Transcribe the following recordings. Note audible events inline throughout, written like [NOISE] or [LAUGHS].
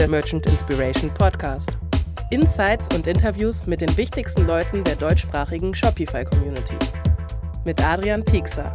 der Merchant Inspiration Podcast. Insights und Interviews mit den wichtigsten Leuten der deutschsprachigen Shopify-Community. Mit Adrian Piekser.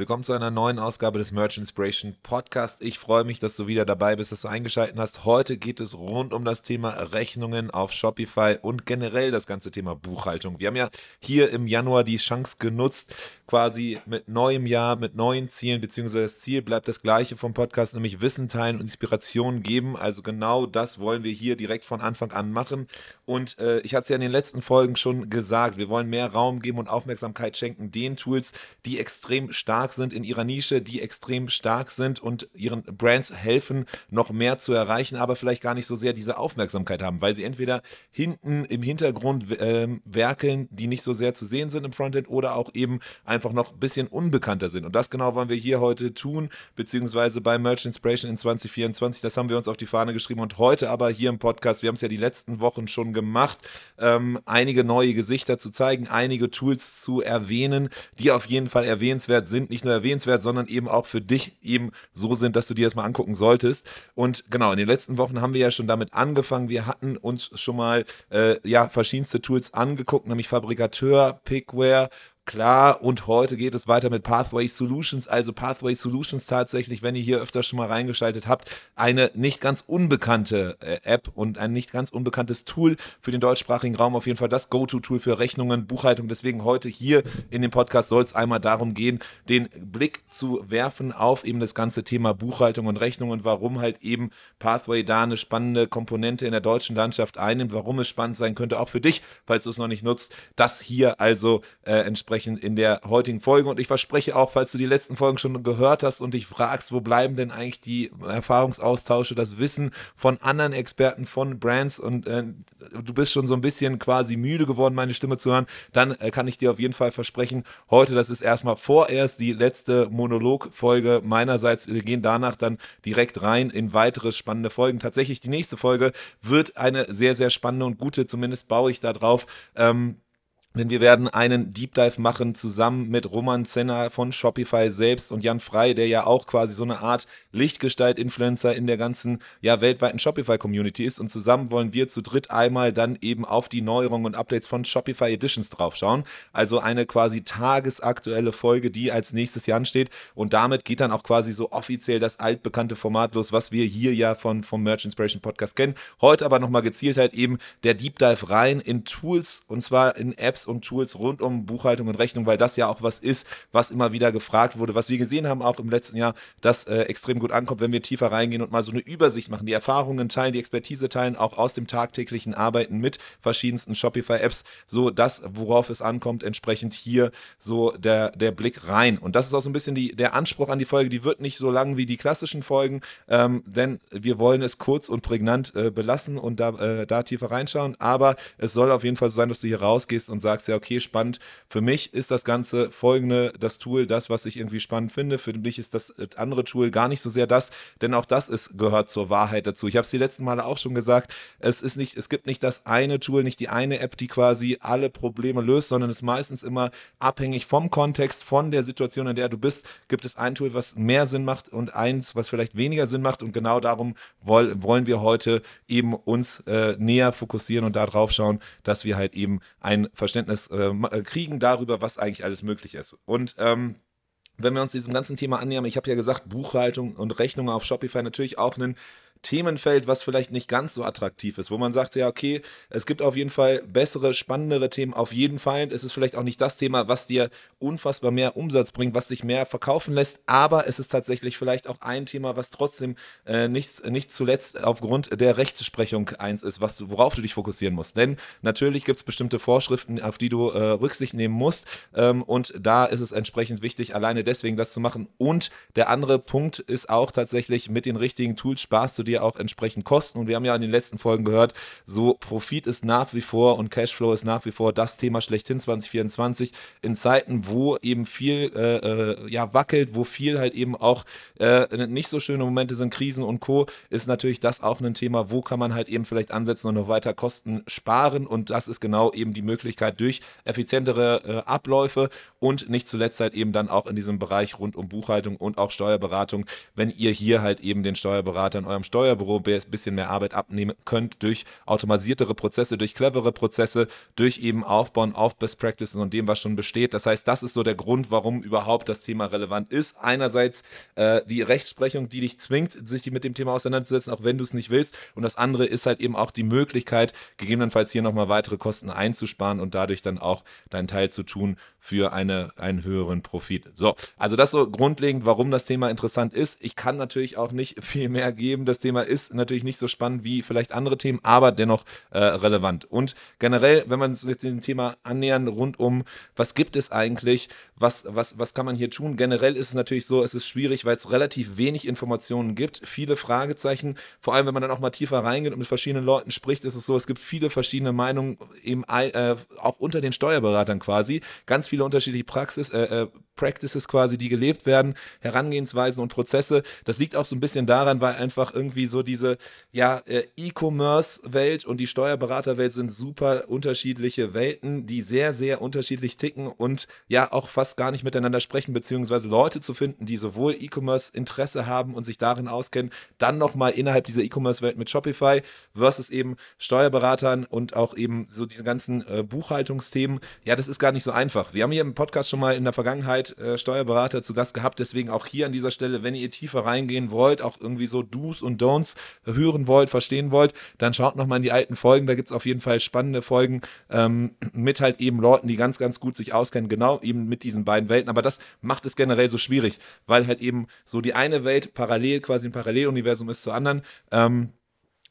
Willkommen zu einer neuen Ausgabe des Merch Inspiration Podcast. Ich freue mich, dass du wieder dabei bist, dass du eingeschaltet hast. Heute geht es rund um das Thema Rechnungen auf Shopify und generell das ganze Thema Buchhaltung. Wir haben ja hier im Januar die Chance genutzt, quasi mit neuem Jahr, mit neuen Zielen, beziehungsweise das Ziel bleibt das gleiche vom Podcast, nämlich Wissen teilen und Inspiration geben. Also genau das wollen wir hier direkt von Anfang an machen. Und äh, ich hatte es ja in den letzten Folgen schon gesagt, wir wollen mehr Raum geben und Aufmerksamkeit schenken den Tools, die extrem stark sind in ihrer Nische, die extrem stark sind und ihren Brands helfen, noch mehr zu erreichen, aber vielleicht gar nicht so sehr diese Aufmerksamkeit haben, weil sie entweder hinten im Hintergrund äh, werkeln, die nicht so sehr zu sehen sind im Frontend oder auch eben einfach noch ein bisschen unbekannter sind. Und das genau wollen wir hier heute tun, beziehungsweise bei Merch Inspiration in 2024. Das haben wir uns auf die Fahne geschrieben und heute aber hier im Podcast, wir haben es ja die letzten Wochen schon gemacht, ähm, einige neue Gesichter zu zeigen, einige Tools zu erwähnen, die auf jeden Fall erwähnenswert sind, nicht nur erwähnenswert, sondern eben auch für dich eben so sind, dass du dir das mal angucken solltest. Und genau, in den letzten Wochen haben wir ja schon damit angefangen. Wir hatten uns schon mal äh, ja verschiedenste Tools angeguckt, nämlich Fabrikateur, Pickware Klar, und heute geht es weiter mit Pathway Solutions. Also Pathway Solutions tatsächlich, wenn ihr hier öfter schon mal reingeschaltet habt, eine nicht ganz unbekannte äh, App und ein nicht ganz unbekanntes Tool für den deutschsprachigen Raum. Auf jeden Fall das Go-To-Tool für Rechnungen, Buchhaltung. Deswegen heute hier in dem Podcast soll es einmal darum gehen, den Blick zu werfen auf eben das ganze Thema Buchhaltung und Rechnung und warum halt eben Pathway da eine spannende Komponente in der deutschen Landschaft einnimmt, warum es spannend sein könnte, auch für dich, falls du es noch nicht nutzt. Das hier also äh, entsprechend besprechen in der heutigen Folge. Und ich verspreche auch, falls du die letzten Folgen schon gehört hast und dich fragst, wo bleiben denn eigentlich die Erfahrungsaustausche, das Wissen von anderen Experten, von Brands und äh, du bist schon so ein bisschen quasi müde geworden, meine Stimme zu hören, dann äh, kann ich dir auf jeden Fall versprechen, heute, das ist erstmal vorerst die letzte Monologfolge meinerseits. Wir gehen danach dann direkt rein in weitere spannende Folgen. Tatsächlich, die nächste Folge wird eine sehr, sehr spannende und gute, zumindest baue ich da drauf. Ähm, denn wir werden einen Deep Dive machen zusammen mit Roman Zenner von Shopify selbst und Jan Frei, der ja auch quasi so eine Art Lichtgestalt-Influencer in der ganzen ja, weltweiten Shopify-Community ist. Und zusammen wollen wir zu dritt einmal dann eben auf die Neuerungen und Updates von Shopify Editions draufschauen. Also eine quasi tagesaktuelle Folge, die als nächstes Jahr ansteht. Und damit geht dann auch quasi so offiziell das altbekannte Format los, was wir hier ja von, vom Merch Inspiration Podcast kennen. Heute aber nochmal gezielt halt eben der Deep Dive rein in Tools und zwar in Apps Apps und Tools rund um Buchhaltung und Rechnung, weil das ja auch was ist, was immer wieder gefragt wurde, was wir gesehen haben auch im letzten Jahr, das äh, extrem gut ankommt, wenn wir tiefer reingehen und mal so eine Übersicht machen, die Erfahrungen teilen, die Expertise teilen, auch aus dem tagtäglichen Arbeiten mit verschiedensten Shopify-Apps, so das, worauf es ankommt, entsprechend hier so der, der Blick rein. Und das ist auch so ein bisschen die, der Anspruch an die Folge, die wird nicht so lang wie die klassischen Folgen, ähm, denn wir wollen es kurz und prägnant äh, belassen und da, äh, da tiefer reinschauen, aber es soll auf jeden Fall so sein, dass du hier rausgehst und sagst, sagst ja, okay, spannend. Für mich ist das Ganze folgende, das Tool, das, was ich irgendwie spannend finde. Für mich ist das andere Tool gar nicht so sehr das, denn auch das ist, gehört zur Wahrheit dazu. Ich habe es die letzten Male auch schon gesagt, es ist nicht, es gibt nicht das eine Tool, nicht die eine App, die quasi alle Probleme löst, sondern es ist meistens immer abhängig vom Kontext, von der Situation, in der du bist, gibt es ein Tool, was mehr Sinn macht und eins, was vielleicht weniger Sinn macht. Und genau darum wollen wir heute eben uns äh, näher fokussieren und darauf schauen, dass wir halt eben ein Verständnis Verständnis äh, äh, kriegen darüber, was eigentlich alles möglich ist. Und ähm, wenn wir uns diesem ganzen Thema annähern, ich habe ja gesagt, Buchhaltung und Rechnungen auf Shopify natürlich auch einen Themenfeld, was vielleicht nicht ganz so attraktiv ist, wo man sagt, ja, okay, es gibt auf jeden Fall bessere, spannendere Themen, auf jeden Fall. Es ist vielleicht auch nicht das Thema, was dir unfassbar mehr Umsatz bringt, was dich mehr verkaufen lässt, aber es ist tatsächlich vielleicht auch ein Thema, was trotzdem äh, nicht, nicht zuletzt aufgrund der Rechtsprechung eins ist, was du, worauf du dich fokussieren musst. Denn natürlich gibt es bestimmte Vorschriften, auf die du äh, Rücksicht nehmen musst ähm, und da ist es entsprechend wichtig, alleine deswegen das zu machen. Und der andere Punkt ist auch tatsächlich mit den richtigen Tools Spaß zu dir auch entsprechend kosten. Und wir haben ja in den letzten Folgen gehört, so Profit ist nach wie vor und Cashflow ist nach wie vor das Thema schlechthin 2024 in Zeiten, wo eben viel äh, äh, ja, wackelt, wo viel halt eben auch äh, nicht so schöne Momente sind, Krisen und Co., ist natürlich das auch ein Thema, wo kann man halt eben vielleicht ansetzen und noch weiter Kosten sparen. Und das ist genau eben die Möglichkeit durch effizientere äh, Abläufe und nicht zuletzt halt eben dann auch in diesem Bereich rund um Buchhaltung und auch Steuerberatung, wenn ihr hier halt eben den Steuerberater in eurem Steuerbüro ein bisschen mehr Arbeit abnehmen könnt durch automatisiertere Prozesse, durch clevere Prozesse, durch eben Aufbauen auf Best Practices und dem, was schon besteht. Das heißt, das ist so der Grund, warum überhaupt das Thema relevant ist. Einerseits äh, die Rechtsprechung, die dich zwingt, sich mit dem Thema auseinanderzusetzen, auch wenn du es nicht willst. Und das andere ist halt eben auch die Möglichkeit, gegebenenfalls hier nochmal weitere Kosten einzusparen und dadurch dann auch deinen Teil zu tun für eine, einen höheren Profit. So, also das so grundlegend, warum das Thema interessant ist. Ich kann natürlich auch nicht [LAUGHS] viel mehr geben. Das Thema ist natürlich nicht so spannend wie vielleicht andere Themen, aber dennoch äh, relevant. Und generell, wenn man uns jetzt dem Thema annähern, rund um, was gibt es eigentlich, was, was, was kann man hier tun? Generell ist es natürlich so, es ist schwierig, weil es relativ wenig Informationen gibt, viele Fragezeichen. Vor allem, wenn man dann auch mal tiefer reingeht und mit verschiedenen Leuten spricht, ist es so, es gibt viele verschiedene Meinungen, eben äh, auch unter den Steuerberatern quasi. Ganz viele unterschiedliche Praxis, äh, äh, Practices quasi, die gelebt werden, Herangehensweisen und Prozesse. Das liegt auch so ein bisschen daran, weil einfach irgendwie so diese ja, äh, E-Commerce-Welt und die Steuerberaterwelt sind super unterschiedliche Welten, die sehr, sehr unterschiedlich ticken und ja auch fast gar nicht miteinander sprechen, beziehungsweise Leute zu finden, die sowohl E-Commerce-Interesse haben und sich darin auskennen, dann nochmal innerhalb dieser E-Commerce-Welt mit Shopify versus eben Steuerberatern und auch eben so diese ganzen äh, Buchhaltungsthemen. Ja, das ist gar nicht so einfach. Wir haben hier im Podcast schon mal in der Vergangenheit äh, Steuerberater zu Gast gehabt, deswegen auch hier an dieser Stelle, wenn ihr tiefer reingehen wollt, auch irgendwie so Do's und Don'ts hören wollt, verstehen wollt, dann schaut nochmal in die alten Folgen, da gibt es auf jeden Fall spannende Folgen ähm, mit halt eben Leuten, die ganz, ganz gut sich auskennen, genau eben mit diesen beiden Welten, aber das macht es generell so schwierig, weil halt eben so die eine Welt parallel, quasi ein Paralleluniversum ist zur anderen. Ähm,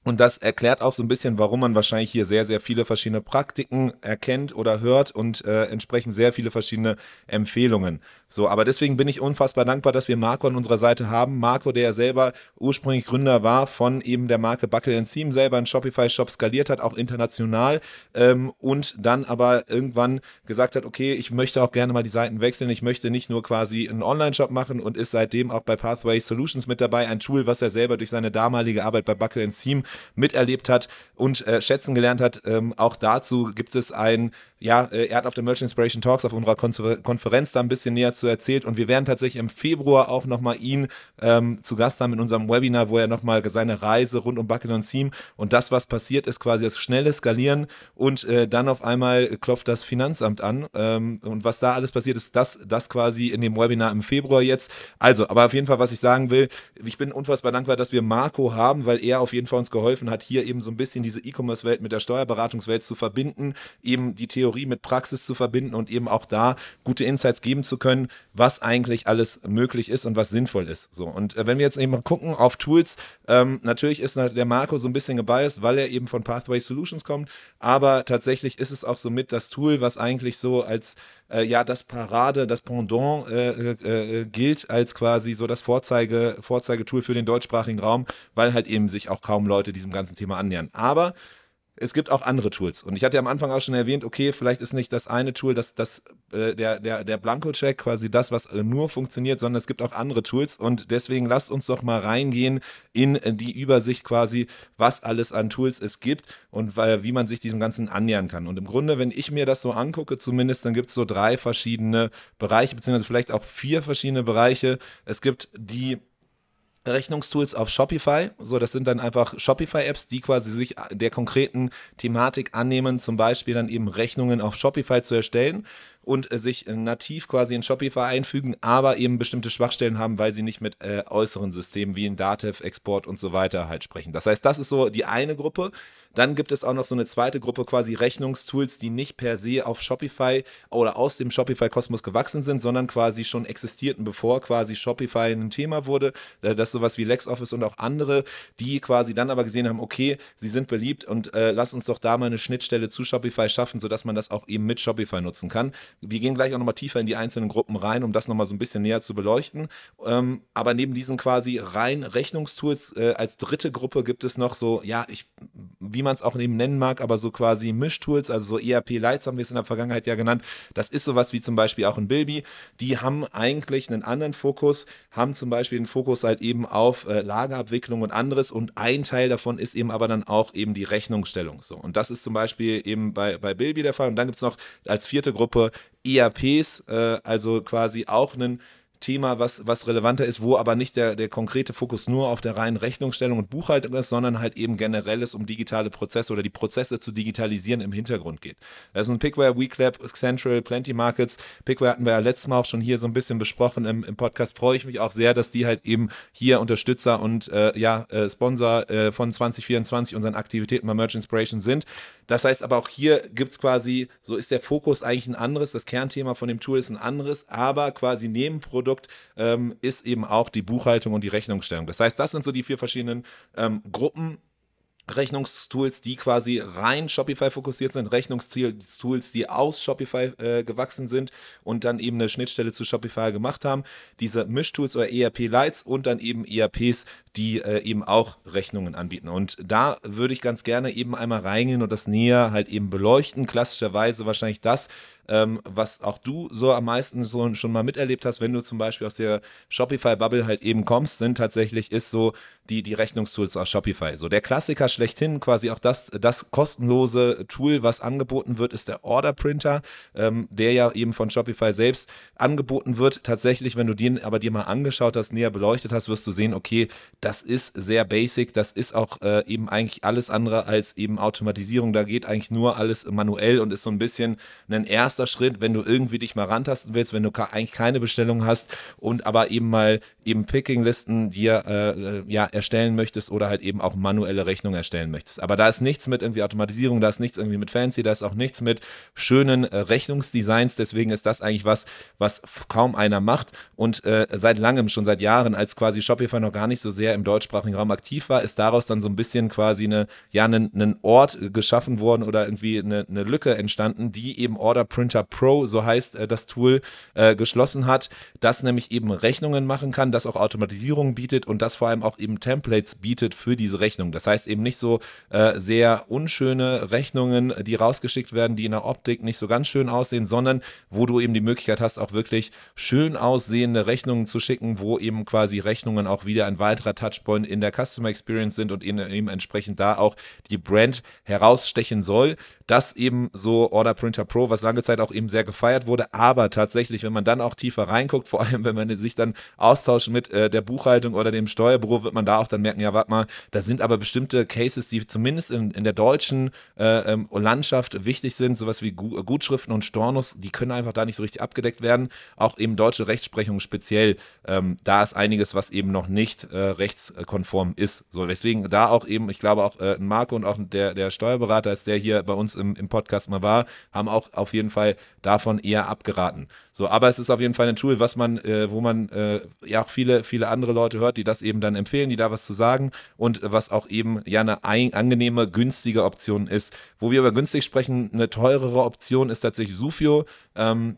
und das erklärt auch so ein bisschen, warum man wahrscheinlich hier sehr, sehr viele verschiedene Praktiken erkennt oder hört und äh, entsprechend sehr viele verschiedene Empfehlungen. So, aber deswegen bin ich unfassbar dankbar, dass wir Marco an unserer Seite haben. Marco, der ja selber ursprünglich Gründer war von eben der Marke Buckle Theme, selber einen Shopify-Shop skaliert hat, auch international ähm, und dann aber irgendwann gesagt hat, okay, ich möchte auch gerne mal die Seiten wechseln. Ich möchte nicht nur quasi einen Online-Shop machen und ist seitdem auch bei Pathway Solutions mit dabei, ein Tool, was er selber durch seine damalige Arbeit bei Buckle Theme miterlebt hat und äh, schätzen gelernt hat. Ähm, auch dazu gibt es ein ja, äh, er hat auf der Merchant Inspiration Talks auf unserer Konferenz da ein bisschen näher zu erzählt und wir werden tatsächlich im Februar auch nochmal ihn ähm, zu Gast haben in unserem Webinar, wo er nochmal seine Reise rund um Bucket und Team und das, was passiert ist, quasi das schnelle Skalieren und äh, dann auf einmal klopft das Finanzamt an ähm, und was da alles passiert ist, das, das quasi in dem Webinar im Februar jetzt. Also, aber auf jeden Fall, was ich sagen will, ich bin unfassbar dankbar, dass wir Marco haben, weil er auf jeden Fall uns geholfen hat, hier eben so ein bisschen diese E-Commerce-Welt mit der Steuerberatungswelt zu verbinden, eben die Theorie Theorie mit Praxis zu verbinden und eben auch da gute Insights geben zu können, was eigentlich alles möglich ist und was sinnvoll ist. So, und äh, wenn wir jetzt eben mal gucken auf Tools, ähm, natürlich ist der Marco so ein bisschen gebiased, weil er eben von Pathway Solutions kommt, aber tatsächlich ist es auch so mit das Tool, was eigentlich so als äh, ja das Parade, das Pendant äh, äh, gilt als quasi so das Vorzeige, Vorzeigetool für den deutschsprachigen Raum, weil halt eben sich auch kaum Leute diesem ganzen Thema annähern. Aber es gibt auch andere Tools. Und ich hatte ja am Anfang auch schon erwähnt, okay, vielleicht ist nicht das eine Tool, das, das, äh, der, der, der Blanko-Check quasi das, was äh, nur funktioniert, sondern es gibt auch andere Tools. Und deswegen lasst uns doch mal reingehen in äh, die Übersicht quasi, was alles an Tools es gibt und äh, wie man sich diesem Ganzen annähern kann. Und im Grunde, wenn ich mir das so angucke, zumindest, dann gibt es so drei verschiedene Bereiche, beziehungsweise vielleicht auch vier verschiedene Bereiche. Es gibt die Rechnungstools auf Shopify. So, das sind dann einfach Shopify-Apps, die quasi sich der konkreten Thematik annehmen, zum Beispiel dann eben Rechnungen auf Shopify zu erstellen und äh, sich nativ quasi in Shopify einfügen, aber eben bestimmte Schwachstellen haben, weil sie nicht mit äh, äußeren Systemen wie in Datev, Export und so weiter halt sprechen. Das heißt, das ist so die eine Gruppe. Dann gibt es auch noch so eine zweite Gruppe quasi Rechnungstools, die nicht per se auf Shopify oder aus dem Shopify-Kosmos gewachsen sind, sondern quasi schon existierten, bevor quasi Shopify ein Thema wurde. Äh, das ist sowas wie LexOffice und auch andere, die quasi dann aber gesehen haben, okay, sie sind beliebt und äh, lass uns doch da mal eine Schnittstelle zu Shopify schaffen, sodass man das auch eben mit Shopify nutzen kann. Wir gehen gleich auch nochmal tiefer in die einzelnen Gruppen rein, um das nochmal so ein bisschen näher zu beleuchten. Ähm, aber neben diesen quasi rein Rechnungstools äh, als dritte Gruppe gibt es noch so, ja, ich, wie man es auch eben nennen mag, aber so quasi Mischtools, also so ERP-Lights haben wir es in der Vergangenheit ja genannt. Das ist sowas wie zum Beispiel auch ein Bilby. Die haben eigentlich einen anderen Fokus, haben zum Beispiel den Fokus halt eben auf äh, Lagerabwicklung und anderes und ein Teil davon ist eben aber dann auch eben die Rechnungsstellung. So. Und das ist zum Beispiel eben bei, bei Bilby der Fall. Und dann gibt es noch als vierte Gruppe ERPs, äh, also quasi auch einen Thema, was, was relevanter ist, wo aber nicht der, der konkrete Fokus nur auf der reinen Rechnungsstellung und Buchhaltung ist, sondern halt eben generell es um digitale Prozesse oder die Prozesse zu digitalisieren im Hintergrund geht. Das ein Pickware, WeClap, Central, Plenty Markets. Pickware hatten wir ja letztes Mal auch schon hier so ein bisschen besprochen im, im Podcast. Freue ich mich auch sehr, dass die halt eben hier Unterstützer und äh, ja, äh, Sponsor äh, von 2024 unseren Aktivitäten bei Merch Inspiration sind. Das heißt aber auch hier gibt es quasi, so ist der Fokus eigentlich ein anderes, das Kernthema von dem Tool ist ein anderes, aber quasi Nebenprodukt ähm, ist eben auch die Buchhaltung und die Rechnungsstellung. Das heißt, das sind so die vier verschiedenen ähm, Gruppen, Rechnungstools, die quasi rein Shopify fokussiert sind, Rechnungstools, die aus Shopify äh, gewachsen sind und dann eben eine Schnittstelle zu Shopify gemacht haben. Diese Mischtools oder ERP Lights und dann eben ERPs, die äh, eben auch Rechnungen anbieten. Und da würde ich ganz gerne eben einmal reingehen und das näher halt eben beleuchten. Klassischerweise wahrscheinlich das, ähm, was auch du so am meisten so schon mal miterlebt hast, wenn du zum Beispiel aus der Shopify-Bubble halt eben kommst, sind tatsächlich ist so die, die Rechnungstools aus Shopify. So der Klassiker schlechthin, quasi auch das, das kostenlose Tool, was angeboten wird, ist der Order Printer, ähm, der ja eben von Shopify selbst angeboten wird. Tatsächlich, wenn du den aber dir mal angeschaut hast, näher beleuchtet hast, wirst du sehen, okay, das ist sehr basic, das ist auch äh, eben eigentlich alles andere als eben Automatisierung. Da geht eigentlich nur alles manuell und ist so ein bisschen ein erster Schritt, wenn du irgendwie dich mal rantasten willst, wenn du eigentlich keine Bestellung hast und aber eben mal eben Picking-Listen dir äh, äh ja erstellen möchtest oder halt eben auch manuelle Rechnungen erstellen möchtest. Aber da ist nichts mit irgendwie Automatisierung, da ist nichts irgendwie mit Fancy, da ist auch nichts mit schönen äh, Rechnungsdesigns. Deswegen ist das eigentlich was, was kaum einer macht. Und äh, seit langem, schon seit Jahren, als quasi Shopify noch gar nicht so sehr im deutschsprachigen Raum aktiv war, ist daraus dann so ein bisschen quasi eine, ja, einen, Ort geschaffen worden oder irgendwie eine, eine Lücke entstanden, die eben Order Printer Pro, so heißt äh, das Tool, äh, geschlossen hat, das nämlich eben Rechnungen machen kann, das auch Automatisierung bietet und das vor allem auch eben Templates bietet für diese Rechnung. Das heißt eben nicht so äh, sehr unschöne Rechnungen, die rausgeschickt werden, die in der Optik nicht so ganz schön aussehen, sondern wo du eben die Möglichkeit hast, auch wirklich schön aussehende Rechnungen zu schicken, wo eben quasi Rechnungen auch wieder ein weiterer Touchpoint in der Customer Experience sind und eben entsprechend da auch die Brand herausstechen soll. Das eben so Order Printer Pro, was lange Zeit auch eben sehr gefeiert wurde, aber tatsächlich, wenn man dann auch tiefer reinguckt, vor allem wenn man sich dann austauscht mit äh, der Buchhaltung oder dem Steuerbüro, wird man da auch dann merken, ja, warte mal, da sind aber bestimmte Cases, die zumindest in, in der deutschen äh, ähm, Landschaft wichtig sind, sowas wie Gu Gutschriften und Stornos, die können einfach da nicht so richtig abgedeckt werden. Auch eben deutsche Rechtsprechung speziell, ähm, da ist einiges, was eben noch nicht äh, rechtskonform ist. So, deswegen da auch eben, ich glaube auch äh, Marco und auch der, der Steuerberater, als der hier bei uns im, im Podcast mal war, haben auch auf jeden Fall davon eher abgeraten. So, aber es ist auf jeden Fall ein Tool, was man, äh, wo man äh, ja auch viele, viele andere Leute hört, die das eben dann empfehlen, die da was zu sagen und was auch eben ja eine ein, angenehme, günstige Option ist. Wo wir über günstig sprechen, eine teurere Option ist tatsächlich Sufio. Ähm,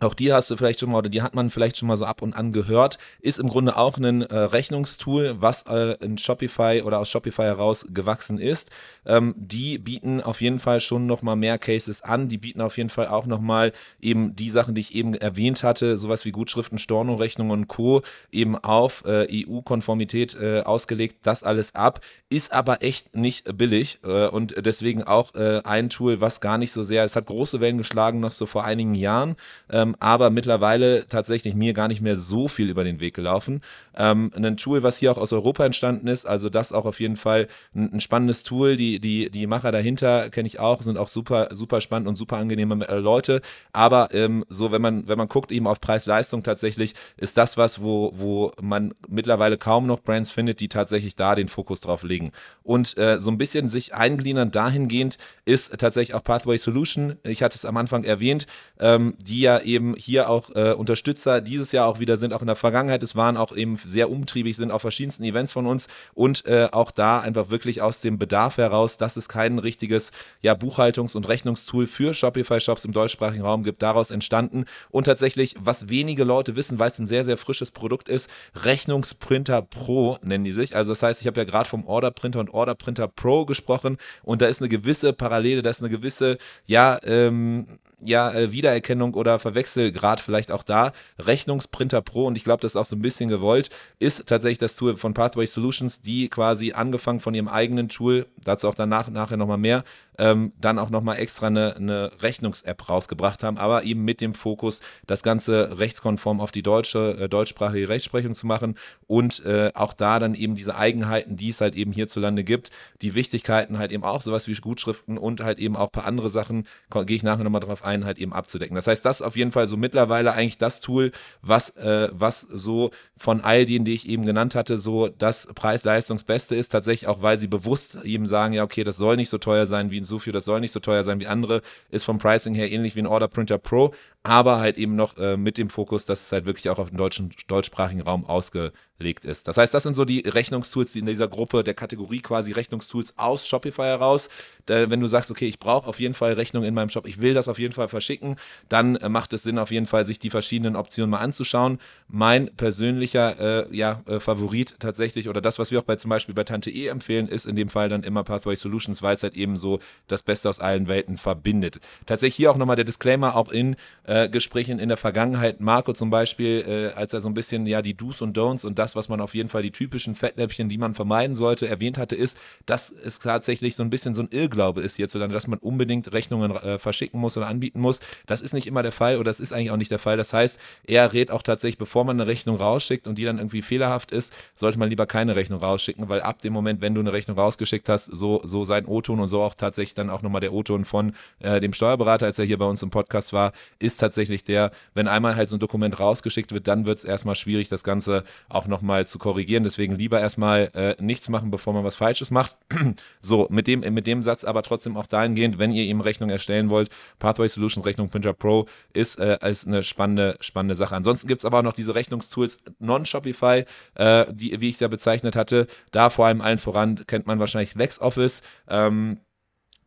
auch die hast du vielleicht schon mal oder die hat man vielleicht schon mal so ab und an gehört. Ist im Grunde auch ein äh, Rechnungstool, was äh, in Shopify oder aus Shopify heraus gewachsen ist. Ähm, die bieten auf jeden Fall schon noch mal mehr Cases an. Die bieten auf jeden Fall auch noch mal eben die Sachen, die ich eben erwähnt hatte, sowas wie Gutschriften, Stornorechnungen und Co. eben auf äh, EU-Konformität äh, ausgelegt. Das alles ab. Ist aber echt nicht billig äh, und deswegen auch äh, ein Tool, was gar nicht so sehr, es hat große Wellen geschlagen noch so vor einigen Jahren. Ähm, ähm, aber mittlerweile tatsächlich mir gar nicht mehr so viel über den Weg gelaufen. Ähm, ein Tool, was hier auch aus Europa entstanden ist, also das auch auf jeden Fall ein, ein spannendes Tool. Die, die, die Macher dahinter kenne ich auch, sind auch super, super spannend und super angenehme äh, Leute. Aber ähm, so, wenn man, wenn man guckt eben auf Preis-Leistung tatsächlich, ist das was, wo, wo man mittlerweile kaum noch Brands findet, die tatsächlich da den Fokus drauf legen. Und äh, so ein bisschen sich eingliedern dahingehend ist tatsächlich auch Pathway Solution. Ich hatte es am Anfang erwähnt, ähm, die ja eben hier auch äh, Unterstützer dieses Jahr auch wieder sind, auch in der Vergangenheit. Es waren auch eben sehr umtriebig, sind auf verschiedensten Events von uns und äh, auch da einfach wirklich aus dem Bedarf heraus, dass es kein richtiges ja, Buchhaltungs- und Rechnungstool für Shopify-Shops im deutschsprachigen Raum gibt, daraus entstanden. Und tatsächlich, was wenige Leute wissen, weil es ein sehr, sehr frisches Produkt ist, Rechnungsprinter Pro nennen die sich. Also das heißt, ich habe ja gerade vom Order Printer und Order Printer Pro gesprochen und da ist eine gewisse Parallele, da ist eine gewisse, ja, ähm, ja, äh, Wiedererkennung oder Verwechselgrad vielleicht auch da. Rechnungsprinter Pro, und ich glaube, das ist auch so ein bisschen gewollt, ist tatsächlich das Tool von Pathway Solutions, die quasi angefangen von ihrem eigenen Tool, dazu auch danach nachher nochmal mehr, ähm, dann auch nochmal extra eine, eine Rechnungs-App rausgebracht haben, aber eben mit dem Fokus, das Ganze rechtskonform auf die deutsche, äh, deutschsprachige Rechtsprechung zu machen und äh, auch da dann eben diese Eigenheiten, die es halt eben hierzulande gibt, die Wichtigkeiten halt eben auch, sowas wie Gutschriften und halt eben auch ein paar andere Sachen, gehe ich nachher nochmal drauf ein, halt eben abzudecken. Das heißt, das ist auf jeden Fall so mittlerweile eigentlich das Tool, was, äh, was so von all denen, die ich eben genannt hatte, so das Preis-Leistungs-Beste ist, tatsächlich auch, weil sie bewusst eben sagen, ja, okay, das soll nicht so teuer sein wie ein Sufio, das soll nicht so teuer sein wie andere, ist vom Pricing her ähnlich wie ein Order Printer Pro, aber halt eben noch äh, mit dem Fokus, dass es halt wirklich auch auf den deutschen, deutschsprachigen Raum ausgelegt ist. Das heißt, das sind so die Rechnungstools, die in dieser Gruppe der Kategorie quasi Rechnungstools aus Shopify heraus. Da, wenn du sagst, okay, ich brauche auf jeden Fall Rechnung in meinem Shop, ich will das auf jeden Fall verschicken, dann äh, macht es Sinn, auf jeden Fall sich die verschiedenen Optionen mal anzuschauen. Mein persönlicher äh, ja, äh, Favorit tatsächlich oder das, was wir auch bei zum Beispiel bei Tante E empfehlen, ist in dem Fall dann immer Pathway Solutions, weil es halt eben so das Beste aus allen Welten verbindet. Tatsächlich hier auch nochmal der Disclaimer, auch in äh, Gesprächen in der Vergangenheit, Marco zum Beispiel, äh, als er so ein bisschen ja die Do's und Don'ts und das, was man auf jeden Fall die typischen Fettnäpfchen, die man vermeiden sollte, erwähnt hatte, ist, dass es tatsächlich so ein bisschen so ein Irrglaube ist hierzulande, dass man unbedingt Rechnungen äh, verschicken muss oder anbieten muss. Das ist nicht immer der Fall oder das ist eigentlich auch nicht der Fall. Das heißt, er rät auch tatsächlich, bevor man eine Rechnung rausschickt und die dann irgendwie fehlerhaft ist, sollte man lieber keine Rechnung rausschicken, weil ab dem Moment, wenn du eine Rechnung rausgeschickt hast, so, so sein O-Ton und so auch tatsächlich dann auch nochmal der O-Ton von äh, dem Steuerberater, als er hier bei uns im Podcast war, ist tatsächlich der, wenn einmal halt so ein Dokument rausgeschickt wird, dann wird es erstmal schwierig, das Ganze auch nochmal zu korrigieren. Deswegen lieber erstmal äh, nichts machen, bevor man was Falsches macht. [CLEARS THROAT] so, mit dem, mit dem Satz aber trotzdem auch dahingehend, wenn ihr ihm Rechnung erstellen wollt, Pathway Solutions Rechnung Printer Pro ist äh, als eine spannende, spannende Sache. Ansonsten gibt es aber auch noch diese Rechnungstools non-Shopify, äh, die, wie ich es ja bezeichnet hatte. Da vor allem allen voran kennt man wahrscheinlich LexOffice. Ähm,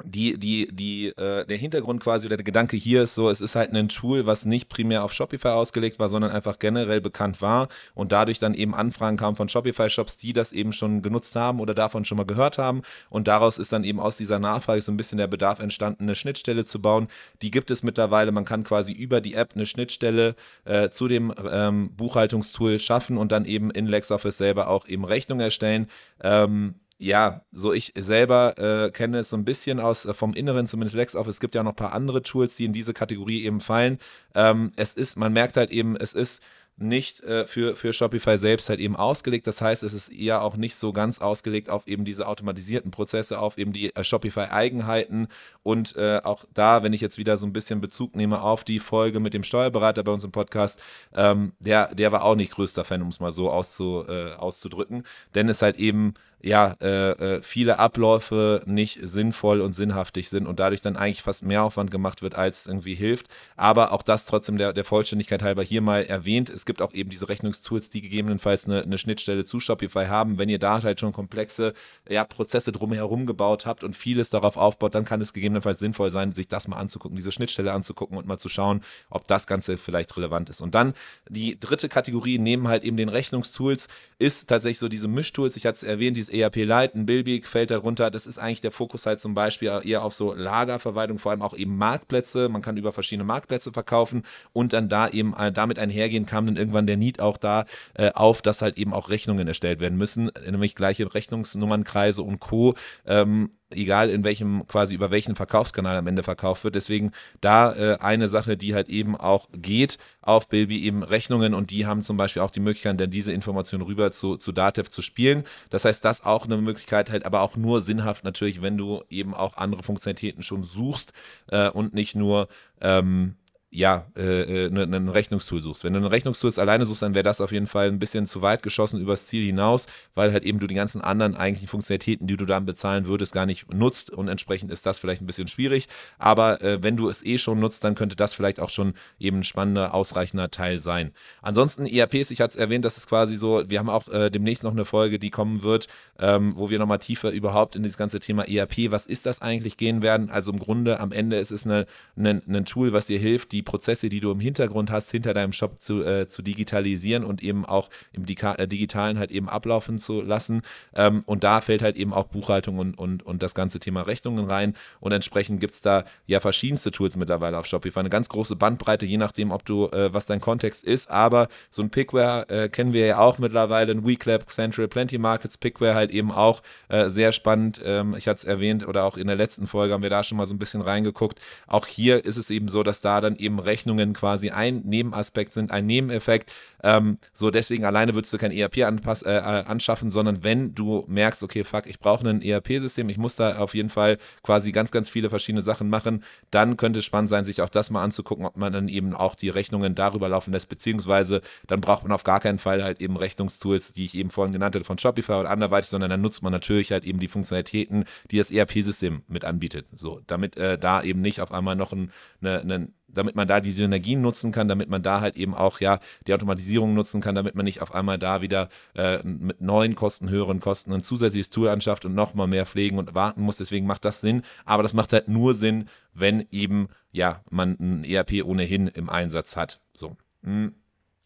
die, die, die, äh, der Hintergrund quasi oder der Gedanke hier ist so, es ist halt ein Tool, was nicht primär auf Shopify ausgelegt war, sondern einfach generell bekannt war und dadurch dann eben Anfragen kamen von Shopify-Shops, die das eben schon genutzt haben oder davon schon mal gehört haben und daraus ist dann eben aus dieser Nachfrage so ein bisschen der Bedarf entstanden, eine Schnittstelle zu bauen. Die gibt es mittlerweile, man kann quasi über die App eine Schnittstelle äh, zu dem ähm, Buchhaltungstool schaffen und dann eben in LexOffice selber auch eben Rechnung erstellen. Ähm, ja, so ich selber äh, kenne es so ein bisschen aus äh, vom Inneren, zumindest LexOffice. Es gibt ja noch ein paar andere Tools, die in diese Kategorie eben fallen. Ähm, es ist, man merkt halt eben, es ist nicht äh, für, für Shopify selbst halt eben ausgelegt. Das heißt, es ist eher auch nicht so ganz ausgelegt auf eben diese automatisierten Prozesse, auf eben die äh, Shopify-Eigenheiten. Und äh, auch da, wenn ich jetzt wieder so ein bisschen Bezug nehme auf die Folge mit dem Steuerberater bei uns im Podcast, ähm, der, der war auch nicht größter Fan, um es mal so auszu, äh, auszudrücken. Denn es halt eben ja, äh, äh, viele Abläufe nicht sinnvoll und sinnhaftig sind und dadurch dann eigentlich fast mehr Aufwand gemacht wird, als irgendwie hilft. Aber auch das trotzdem der, der Vollständigkeit halber hier mal erwähnt. Es gibt auch eben diese Rechnungstools, die gegebenenfalls eine, eine Schnittstelle zu Shopify haben. Wenn ihr da halt schon komplexe ja, Prozesse drumherum gebaut habt und vieles darauf aufbaut, dann kann es gegebenenfalls sinnvoll sein, sich das mal anzugucken, diese Schnittstelle anzugucken und mal zu schauen, ob das Ganze vielleicht relevant ist. Und dann die dritte Kategorie neben halt eben den Rechnungstools ist tatsächlich so diese Mischtools. Ich hatte es erwähnt, dieses ERP Lite, ein Bilbig fällt darunter. Das ist eigentlich der Fokus halt zum Beispiel eher auf so Lagerverwaltung, vor allem auch eben Marktplätze. Man kann über verschiedene Marktplätze verkaufen und dann da eben äh, damit einhergehen kam dann irgendwann der Need auch da äh, auf, dass halt eben auch Rechnungen erstellt werden müssen, nämlich gleiche Rechnungsnummernkreise und Co. Ähm, egal in welchem, quasi über welchen Verkaufskanal am Ende verkauft wird. Deswegen da äh, eine Sache, die halt eben auch geht auf Bilby, eben Rechnungen und die haben zum Beispiel auch die Möglichkeit, dann diese Information rüber zu, zu Datev zu spielen. Das heißt, das auch eine Möglichkeit halt, aber auch nur sinnhaft natürlich, wenn du eben auch andere Funktionalitäten schon suchst äh, und nicht nur ähm, ja, äh, ein äh, Rechnungstool suchst. Wenn du ein Rechnungstool alleine suchst, dann wäre das auf jeden Fall ein bisschen zu weit geschossen übers Ziel hinaus, weil halt eben du die ganzen anderen eigentlichen Funktionalitäten, die du dann bezahlen würdest, gar nicht nutzt und entsprechend ist das vielleicht ein bisschen schwierig. Aber äh, wenn du es eh schon nutzt, dann könnte das vielleicht auch schon eben ein spannender, ausreichender Teil sein. Ansonsten ERPs, ich hatte es erwähnt, das ist quasi so, wir haben auch äh, demnächst noch eine Folge, die kommen wird, ähm, wo wir nochmal tiefer überhaupt in dieses ganze Thema ERP, was ist das eigentlich, gehen werden. Also im Grunde am Ende ist es eine, eine, ein Tool, was dir hilft, die die Prozesse, die du im Hintergrund hast, hinter deinem Shop zu, äh, zu digitalisieren und eben auch im äh, Digitalen halt eben ablaufen zu lassen. Ähm, und da fällt halt eben auch Buchhaltung und, und, und das ganze Thema Rechnungen rein. Und entsprechend gibt es da ja verschiedenste Tools mittlerweile auf Shopify. Eine ganz große Bandbreite, je nachdem, ob du, äh, was dein Kontext ist. Aber so ein Pickware äh, kennen wir ja auch mittlerweile, ein WeClap, Central, Plenty Markets, Pickware halt eben auch äh, sehr spannend. Ähm, ich hatte es erwähnt oder auch in der letzten Folge haben wir da schon mal so ein bisschen reingeguckt. Auch hier ist es eben so, dass da dann eben eben Rechnungen quasi ein Nebenaspekt sind, ein Nebeneffekt. Ähm, so deswegen alleine würdest du kein ERP anpass, äh, äh, anschaffen, sondern wenn du merkst, okay, fuck, ich brauche ein ERP-System, ich muss da auf jeden Fall quasi ganz, ganz viele verschiedene Sachen machen, dann könnte es spannend sein, sich auch das mal anzugucken, ob man dann eben auch die Rechnungen darüber laufen lässt, beziehungsweise dann braucht man auf gar keinen Fall halt eben Rechnungstools, die ich eben vorhin genannt hatte, von Shopify oder anderweitig, sondern dann nutzt man natürlich halt eben die Funktionalitäten, die das ERP-System mit anbietet. So, damit äh, da eben nicht auf einmal noch ein, eine, eine damit man da die Synergien nutzen kann, damit man da halt eben auch ja die Automatisierung nutzen kann, damit man nicht auf einmal da wieder äh, mit neuen Kosten, höheren Kosten ein zusätzliches Tool anschafft und nochmal mehr pflegen und warten muss. Deswegen macht das Sinn. Aber das macht halt nur Sinn, wenn eben ja man ein ERP ohnehin im Einsatz hat. So. Hm.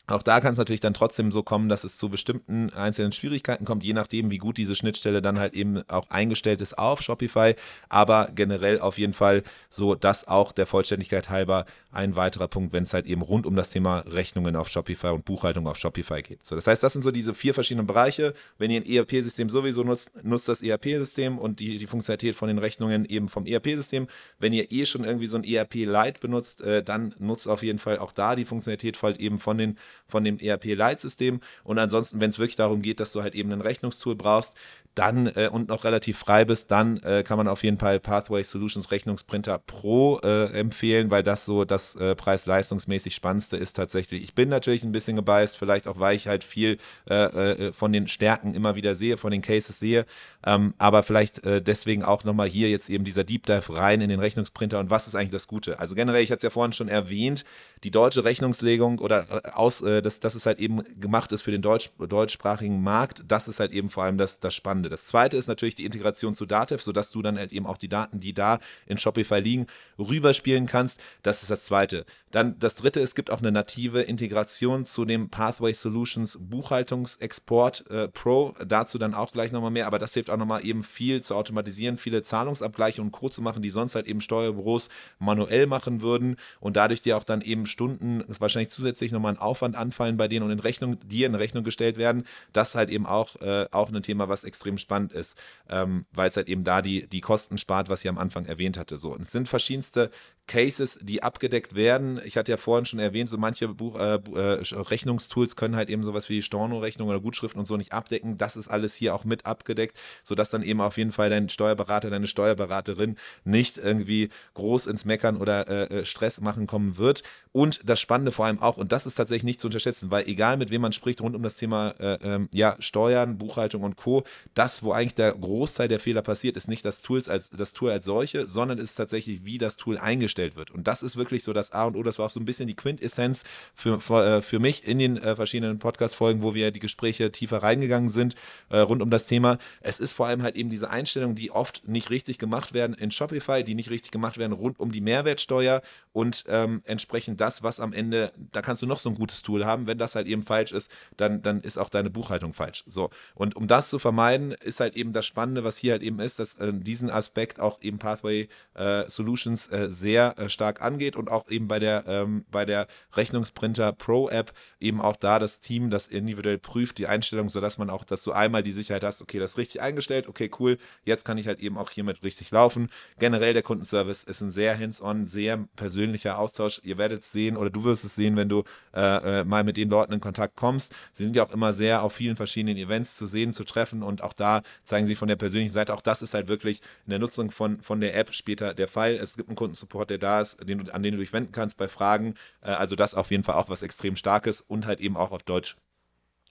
Auch da kann es natürlich dann trotzdem so kommen, dass es zu bestimmten einzelnen Schwierigkeiten kommt, je nachdem, wie gut diese Schnittstelle dann halt eben auch eingestellt ist auf Shopify. Aber generell auf jeden Fall so, dass auch der Vollständigkeit halber ein weiterer Punkt, wenn es halt eben rund um das Thema Rechnungen auf Shopify und Buchhaltung auf Shopify geht. So, das heißt, das sind so diese vier verschiedenen Bereiche. Wenn ihr ein ERP-System sowieso nutzt, nutzt das ERP-System und die, die Funktionalität von den Rechnungen eben vom ERP-System. Wenn ihr eh schon irgendwie so ein ERP-Lite benutzt, äh, dann nutzt auf jeden Fall auch da die Funktionalität halt eben von, den, von dem ERP-Lite-System. Und ansonsten, wenn es wirklich darum geht, dass du halt eben ein Rechnungstool brauchst, dann äh, und noch relativ frei bist, dann äh, kann man auf jeden Fall Pathway Solutions Rechnungsprinter Pro äh, empfehlen, weil das so das äh, preis-leistungsmäßig spannendste ist tatsächlich. Ich bin natürlich ein bisschen gebiased, vielleicht auch, weil ich halt viel äh, äh, von den Stärken immer wieder sehe, von den Cases sehe, ähm, aber vielleicht deswegen auch nochmal hier jetzt eben dieser Deep Dive rein in den Rechnungsprinter und was ist eigentlich das Gute? Also generell, ich hatte es ja vorhin schon erwähnt, die deutsche Rechnungslegung oder aus, dass, dass es halt eben gemacht ist für den deutsch, deutschsprachigen Markt, das ist halt eben vor allem das, das Spannende. Ende. Das zweite ist natürlich die Integration zu Datev, sodass du dann halt eben auch die Daten, die da in Shopify liegen, rüberspielen kannst. Das ist das zweite. Dann das dritte, es gibt auch eine native Integration zu dem Pathway Solutions Buchhaltungsexport äh, Pro. Dazu dann auch gleich nochmal mehr, aber das hilft auch nochmal eben viel zu automatisieren, viele Zahlungsabgleiche und Co. zu machen, die sonst halt eben Steuerbüros manuell machen würden und dadurch dir auch dann eben Stunden wahrscheinlich zusätzlich nochmal einen Aufwand anfallen bei denen und in Rechnung, dir in Rechnung gestellt werden. Das ist halt eben auch, äh, auch ein Thema, was extrem extrem spannend ist, ähm, weil es halt eben da die, die Kosten spart, was ich am Anfang erwähnt hatte. So. Und es sind verschiedenste Cases, die abgedeckt werden. Ich hatte ja vorhin schon erwähnt, so manche Buch, äh, äh, Rechnungstools können halt eben sowas wie Storno-Rechnung oder Gutschriften und so nicht abdecken. Das ist alles hier auch mit abgedeckt, sodass dann eben auf jeden Fall dein Steuerberater, deine Steuerberaterin nicht irgendwie groß ins Meckern oder äh, äh, Stress machen kommen wird. Und das Spannende vor allem auch, und das ist tatsächlich nicht zu unterschätzen, weil egal mit wem man spricht rund um das Thema äh, ähm, ja, Steuern, Buchhaltung und Co., das, wo eigentlich der Großteil der Fehler passiert, ist nicht das, Tools als, das Tool als solche, sondern ist tatsächlich, wie das Tool eingestellt dargestellt wird. Und das ist wirklich so das A und O. Das war auch so ein bisschen die Quintessenz für, für, äh, für mich in den äh, verschiedenen Podcast-Folgen, wo wir die Gespräche tiefer reingegangen sind äh, rund um das Thema. Es ist vor allem halt eben diese Einstellungen, die oft nicht richtig gemacht werden in Shopify, die nicht richtig gemacht werden rund um die Mehrwertsteuer und ähm, entsprechend das, was am Ende, da kannst du noch so ein gutes Tool haben. Wenn das halt eben falsch ist, dann, dann ist auch deine Buchhaltung falsch. So. Und um das zu vermeiden, ist halt eben das Spannende, was hier halt eben ist, dass äh, diesen Aspekt auch eben Pathway äh, Solutions äh, sehr sehr äh, stark angeht und auch eben bei der, ähm, bei der Rechnungsprinter Pro App eben auch da das Team das individuell prüft, die Einstellung, sodass man auch, dass du einmal die Sicherheit hast, okay, das ist richtig eingestellt, okay, cool, jetzt kann ich halt eben auch hiermit richtig laufen. Generell der Kundenservice ist ein sehr hands-on, sehr persönlicher Austausch. Ihr werdet es sehen oder du wirst es sehen, wenn du äh, äh, mal mit den Leuten in Kontakt kommst. Sie sind ja auch immer sehr auf vielen verschiedenen Events zu sehen, zu treffen und auch da zeigen sie von der persönlichen Seite, auch das ist halt wirklich in der Nutzung von, von der App später der Fall. Es gibt einen Kundensupport, der da ist, den an den du dich wenden kannst bei Fragen. Äh, also das auf jeden Fall auch was extrem Starkes und halt eben auch auf Deutsch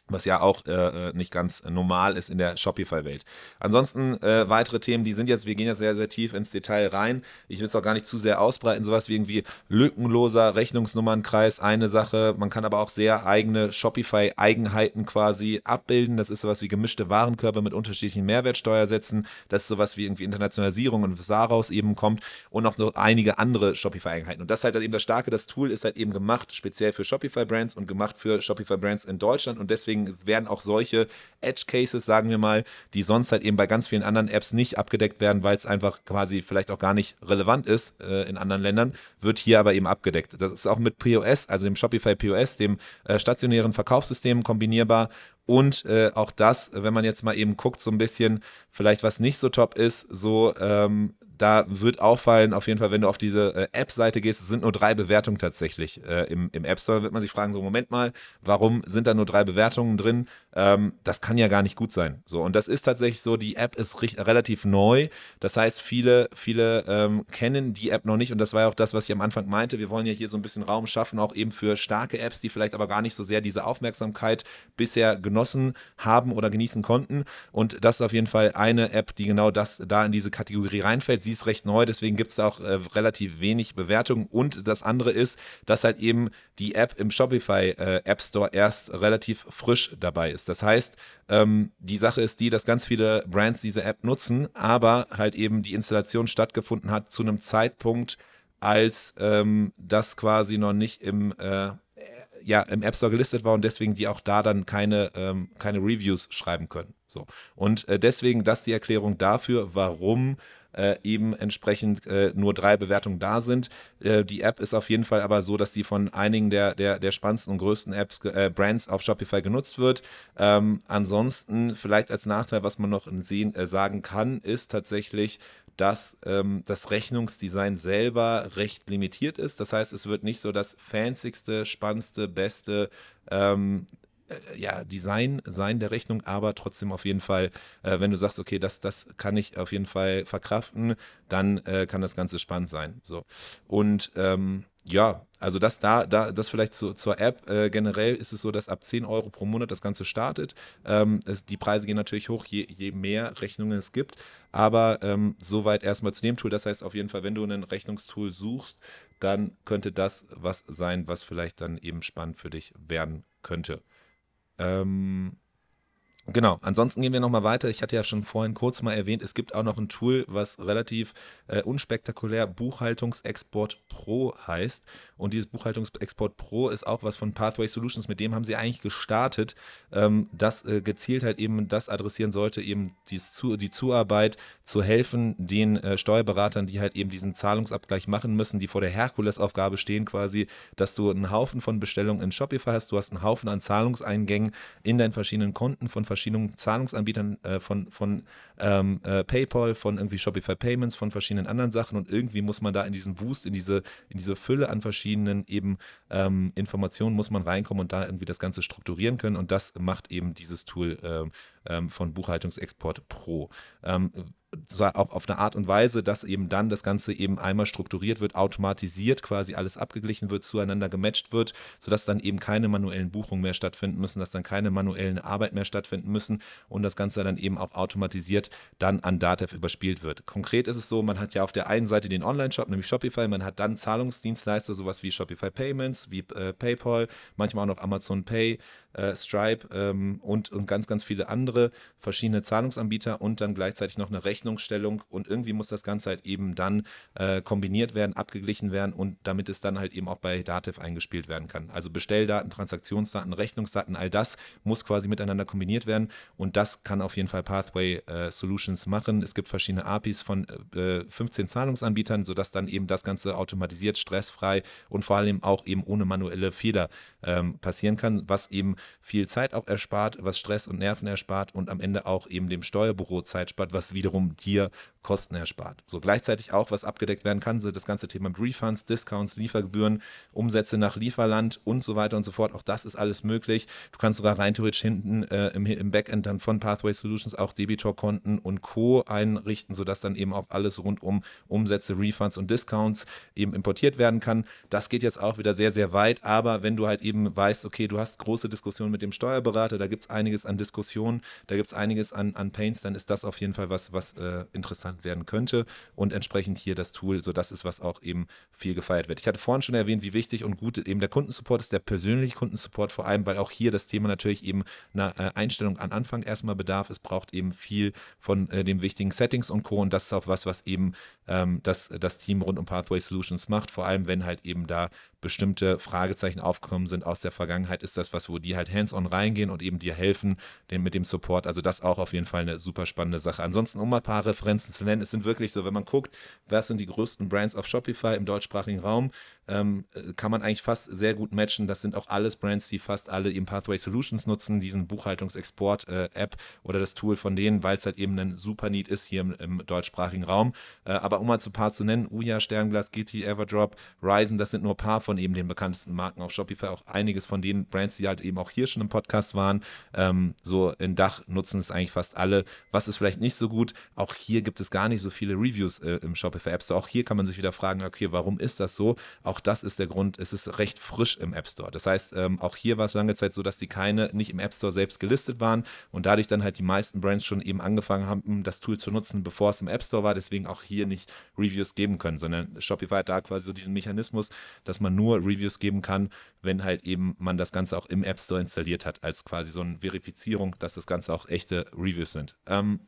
was ja auch äh, äh, nicht ganz normal ist in der Shopify-Welt. Ansonsten äh, weitere Themen, die sind jetzt, wir gehen jetzt sehr, sehr tief ins Detail rein. Ich will es auch gar nicht zu sehr ausbreiten, sowas wie irgendwie lückenloser Rechnungsnummernkreis, eine Sache. Man kann aber auch sehr eigene Shopify-Eigenheiten quasi abbilden. Das ist sowas wie gemischte Warenkörper mit unterschiedlichen Mehrwertsteuersätzen. Das ist sowas wie irgendwie Internationalisierung und was daraus eben kommt und auch noch einige andere Shopify-Eigenheiten. Und das ist halt eben das Starke, das Tool ist halt eben gemacht, speziell für Shopify-Brands und gemacht für Shopify-Brands in Deutschland und deswegen deswegen werden auch solche Edge Cases, sagen wir mal, die sonst halt eben bei ganz vielen anderen Apps nicht abgedeckt werden, weil es einfach quasi vielleicht auch gar nicht relevant ist äh, in anderen Ländern, wird hier aber eben abgedeckt. Das ist auch mit POS, also dem Shopify POS, dem äh, stationären Verkaufssystem kombinierbar und äh, auch das, wenn man jetzt mal eben guckt, so ein bisschen, vielleicht was nicht so top ist, so ähm, da wird auffallen, auf jeden Fall, wenn du auf diese äh, App-Seite gehst, es sind nur drei Bewertungen tatsächlich äh, im, im App Store. wird man sich fragen, so Moment mal, warum sind da nur drei Bewertungen drin? Ähm, das kann ja gar nicht gut sein. So, und das ist tatsächlich so, die App ist relativ neu. Das heißt, viele, viele ähm, kennen die App noch nicht und das war ja auch das, was ich am Anfang meinte. Wir wollen ja hier so ein bisschen Raum schaffen, auch eben für starke Apps, die vielleicht aber gar nicht so sehr diese Aufmerksamkeit bisher genossen haben oder genießen konnten. Und das ist auf jeden Fall eine App, die genau das da in diese Kategorie reinfällt sie ist recht neu, deswegen gibt es da auch äh, relativ wenig Bewertungen. Und das andere ist, dass halt eben die App im Shopify äh, App Store erst relativ frisch dabei ist. Das heißt, ähm, die Sache ist die, dass ganz viele Brands diese App nutzen, aber halt eben die Installation stattgefunden hat zu einem Zeitpunkt, als ähm, das quasi noch nicht im äh, ja, im App Store gelistet war und deswegen die auch da dann keine, ähm, keine Reviews schreiben können. So. Und äh, deswegen das die Erklärung dafür, warum äh, eben entsprechend äh, nur drei Bewertungen da sind. Äh, die App ist auf jeden Fall aber so, dass sie von einigen der, der, der spannendsten und größten Apps, äh, Brands auf Shopify genutzt wird. Ähm, ansonsten vielleicht als Nachteil, was man noch sehen, äh, sagen kann, ist tatsächlich, dass ähm, das Rechnungsdesign selber recht limitiert ist. Das heißt, es wird nicht so das fancyste, spannendste, beste ähm, äh, ja, Design sein der Rechnung, aber trotzdem auf jeden Fall, äh, wenn du sagst, okay, das, das kann ich auf jeden Fall verkraften, dann äh, kann das Ganze spannend sein. So. Und ähm, ja, also das da, da das vielleicht zu, zur App. Äh, generell ist es so, dass ab 10 Euro pro Monat das Ganze startet. Ähm, es, die Preise gehen natürlich hoch, je, je mehr Rechnungen es gibt. Aber ähm, soweit erstmal zu dem Tool. Das heißt auf jeden Fall, wenn du ein Rechnungstool suchst, dann könnte das was sein, was vielleicht dann eben spannend für dich werden könnte. Ähm, Genau, ansonsten gehen wir nochmal weiter. Ich hatte ja schon vorhin kurz mal erwähnt, es gibt auch noch ein Tool, was relativ äh, unspektakulär Buchhaltungsexport Pro heißt. Und dieses Buchhaltungsexport Pro ist auch was von Pathway Solutions, mit dem haben sie eigentlich gestartet, ähm, das äh, gezielt halt eben das adressieren sollte, eben dies zu, die Zuarbeit zu helfen den äh, Steuerberatern, die halt eben diesen Zahlungsabgleich machen müssen, die vor der Herkulesaufgabe stehen quasi, dass du einen Haufen von Bestellungen in Shopify hast, du hast einen Haufen an Zahlungseingängen in deinen verschiedenen Konten von verschiedenen verschiedenen Zahlungsanbietern äh, von, von ähm, äh, PayPal, von irgendwie Shopify Payments, von verschiedenen anderen Sachen und irgendwie muss man da in diesen Boost, in diese, in diese Fülle an verschiedenen eben ähm, Informationen muss man reinkommen und da irgendwie das Ganze strukturieren können und das macht eben dieses Tool ähm, ähm von Buchhaltungsexport Pro. Zwar auch auf eine Art und Weise, dass eben dann das Ganze eben einmal strukturiert wird, automatisiert quasi alles abgeglichen wird, zueinander gematcht wird, sodass dann eben keine manuellen Buchungen mehr stattfinden müssen, dass dann keine manuellen Arbeit mehr stattfinden müssen und das Ganze dann eben auch automatisiert dann an Datev überspielt wird. Konkret ist es so, man hat ja auf der einen Seite den Online-Shop, nämlich Shopify, man hat dann Zahlungsdienstleister, sowas wie Shopify Payments, wie äh, PayPal, manchmal auch noch Amazon Pay, äh, Stripe ähm, und, und ganz, ganz viele andere verschiedene Zahlungsanbieter und dann gleichzeitig noch eine Rechnungsstellung und irgendwie muss das Ganze halt eben dann äh, kombiniert werden, abgeglichen werden und damit es dann halt eben auch bei Dativ eingespielt werden kann. Also Bestelldaten, Transaktionsdaten, Rechnungsdaten, all das muss quasi miteinander kombiniert werden und das kann auf jeden Fall Pathway äh, Solutions machen. Es gibt verschiedene APIs von äh, 15 Zahlungsanbietern, sodass dann eben das Ganze automatisiert, stressfrei und vor allem auch eben ohne manuelle Fehler ähm, passieren kann, was eben viel Zeit auch erspart, was Stress und Nerven erspart und am Ende auch eben dem Steuerbüro Zeit spart, was wiederum dir Kosten erspart. So gleichzeitig auch, was abgedeckt werden kann, sind das ganze Thema Refunds, Discounts, Liefergebühren, Umsätze nach Lieferland und so weiter und so fort. Auch das ist alles möglich. Du kannst sogar rein theoretisch hinten äh, im, im, Backend dann von Pathway Solutions auch Debitor-Konten und Co. einrichten, sodass dann eben auch alles rund um Umsätze, Refunds und Discounts eben importiert werden kann. Das geht jetzt auch wieder sehr, sehr weit, aber wenn du halt eben weißt, okay, du hast große Diskussionen mit dem Steuerberater, da gibt es einiges an Diskussionen, da gibt es einiges an, an Pains, dann ist das auf jeden Fall was, was äh, interessant genannt werden könnte und entsprechend hier das Tool, so das ist, was auch eben viel gefeiert wird. Ich hatte vorhin schon erwähnt, wie wichtig und gut eben der Kundensupport ist, der persönliche Kundensupport, vor allem, weil auch hier das Thema natürlich eben einer äh, Einstellung an Anfang erstmal bedarf. Es braucht eben viel von äh, den wichtigen Settings und Co. Und das ist auch was, was eben ähm, das, das Team rund um Pathway Solutions macht, vor allem wenn halt eben da bestimmte Fragezeichen aufgekommen sind aus der Vergangenheit, ist das was, wo die halt hands-on reingehen und eben dir helfen den, mit dem Support. Also das auch auf jeden Fall eine super spannende Sache. Ansonsten, um mal ein paar Referenzen zu nennen, es sind wirklich so, wenn man guckt, was sind die größten Brands auf Shopify im deutschsprachigen Raum, ähm, kann man eigentlich fast sehr gut matchen. Das sind auch alles Brands, die fast alle eben Pathway Solutions nutzen, diesen Buchhaltungsexport-App äh, oder das Tool von denen, weil es halt eben ein super Need ist hier im, im deutschsprachigen Raum. Äh, aber um mal zu ein paar zu nennen, Uya, Sternglas, GT, Everdrop, Ryzen, das sind nur ein paar von eben den bekanntesten Marken auf Shopify. Auch einiges von den Brands, die halt eben auch hier schon im Podcast waren. Ähm, so in Dach nutzen es eigentlich fast alle. Was ist vielleicht nicht so gut? Auch hier gibt es gar nicht so viele Reviews äh, im Shopify App Store. Auch hier kann man sich wieder fragen, okay, warum ist das so? Auch auch das ist der Grund, es ist recht frisch im App Store. Das heißt, ähm, auch hier war es lange Zeit so, dass die keine nicht im App Store selbst gelistet waren und dadurch dann halt die meisten Brands schon eben angefangen haben, das Tool zu nutzen, bevor es im App Store war, deswegen auch hier nicht Reviews geben können, sondern Shopify hat da quasi so diesen Mechanismus, dass man nur Reviews geben kann, wenn halt eben man das Ganze auch im App Store installiert hat, als quasi so eine Verifizierung, dass das Ganze auch echte Reviews sind. Ähm,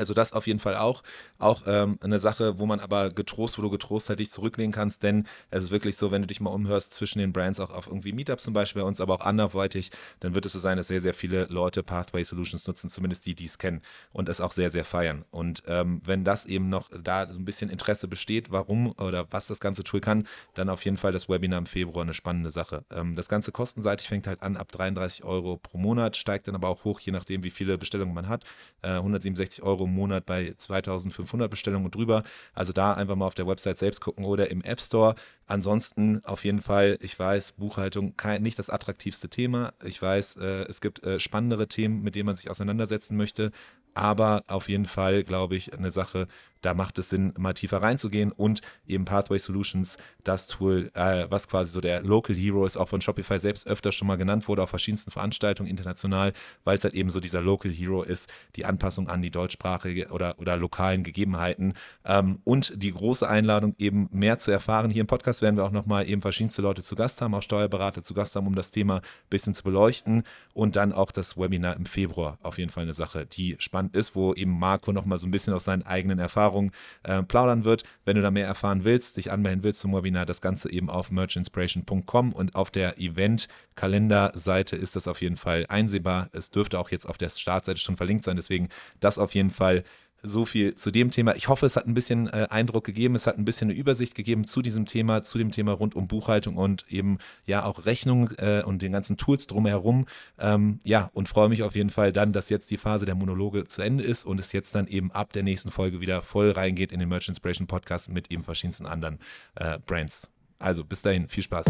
also das auf jeden Fall auch. Auch ähm, eine Sache, wo man aber getrost, wo du getrost halt dich zurücklehnen kannst, denn es ist wirklich so, wenn du dich mal umhörst zwischen den Brands, auch auf irgendwie Meetups zum Beispiel bei uns, aber auch anderweitig, dann wird es so sein, dass sehr, sehr viele Leute Pathway Solutions nutzen, zumindest die, die es kennen und es auch sehr, sehr feiern. Und ähm, wenn das eben noch da so ein bisschen Interesse besteht, warum oder was das ganze Tool kann, dann auf jeden Fall das Webinar im Februar eine spannende Sache. Ähm, das Ganze kostenseitig fängt halt an ab 33 Euro pro Monat, steigt dann aber auch hoch, je nachdem, wie viele Bestellungen man hat. Äh, 167 Euro Monat bei 2500 Bestellungen und drüber. Also da einfach mal auf der Website selbst gucken oder im App Store. Ansonsten auf jeden Fall, ich weiß, Buchhaltung kein, nicht das attraktivste Thema. Ich weiß, äh, es gibt äh, spannendere Themen, mit denen man sich auseinandersetzen möchte. Aber auf jeden Fall, glaube ich, eine Sache, da macht es Sinn, mal tiefer reinzugehen und eben Pathway Solutions, das Tool, äh, was quasi so der Local Hero ist, auch von Shopify selbst öfter schon mal genannt wurde, auf verschiedensten Veranstaltungen international, weil es halt eben so dieser Local Hero ist, die Anpassung an die deutschsprachige oder, oder lokalen Gegebenheiten. Ähm, und die große Einladung, eben mehr zu erfahren. Hier im Podcast werden wir auch nochmal eben verschiedenste Leute zu Gast haben, auch Steuerberater zu Gast haben, um das Thema ein bisschen zu beleuchten. Und dann auch das Webinar im Februar. Auf jeden Fall eine Sache, die spannend ist, wo eben Marco nochmal so ein bisschen aus seinen eigenen Erfahrungen Erfahrungen äh, plaudern wird. Wenn du da mehr erfahren willst, dich anmelden willst zum Webinar, das Ganze eben auf merchinspiration.com und auf der Event-Kalenderseite ist das auf jeden Fall einsehbar. Es dürfte auch jetzt auf der Startseite schon verlinkt sein, deswegen das auf jeden Fall so viel zu dem Thema. Ich hoffe, es hat ein bisschen äh, Eindruck gegeben, es hat ein bisschen eine Übersicht gegeben zu diesem Thema, zu dem Thema rund um Buchhaltung und eben ja auch Rechnung äh, und den ganzen Tools drumherum. Ähm, ja, und freue mich auf jeden Fall dann, dass jetzt die Phase der Monologe zu Ende ist und es jetzt dann eben ab der nächsten Folge wieder voll reingeht in den Merch Inspiration Podcast mit eben verschiedensten anderen äh, Brands. Also bis dahin, viel Spaß.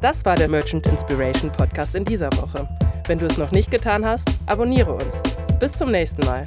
Das war der Merchant Inspiration Podcast in dieser Woche. Wenn du es noch nicht getan hast, abonniere uns. Bis zum nächsten Mal.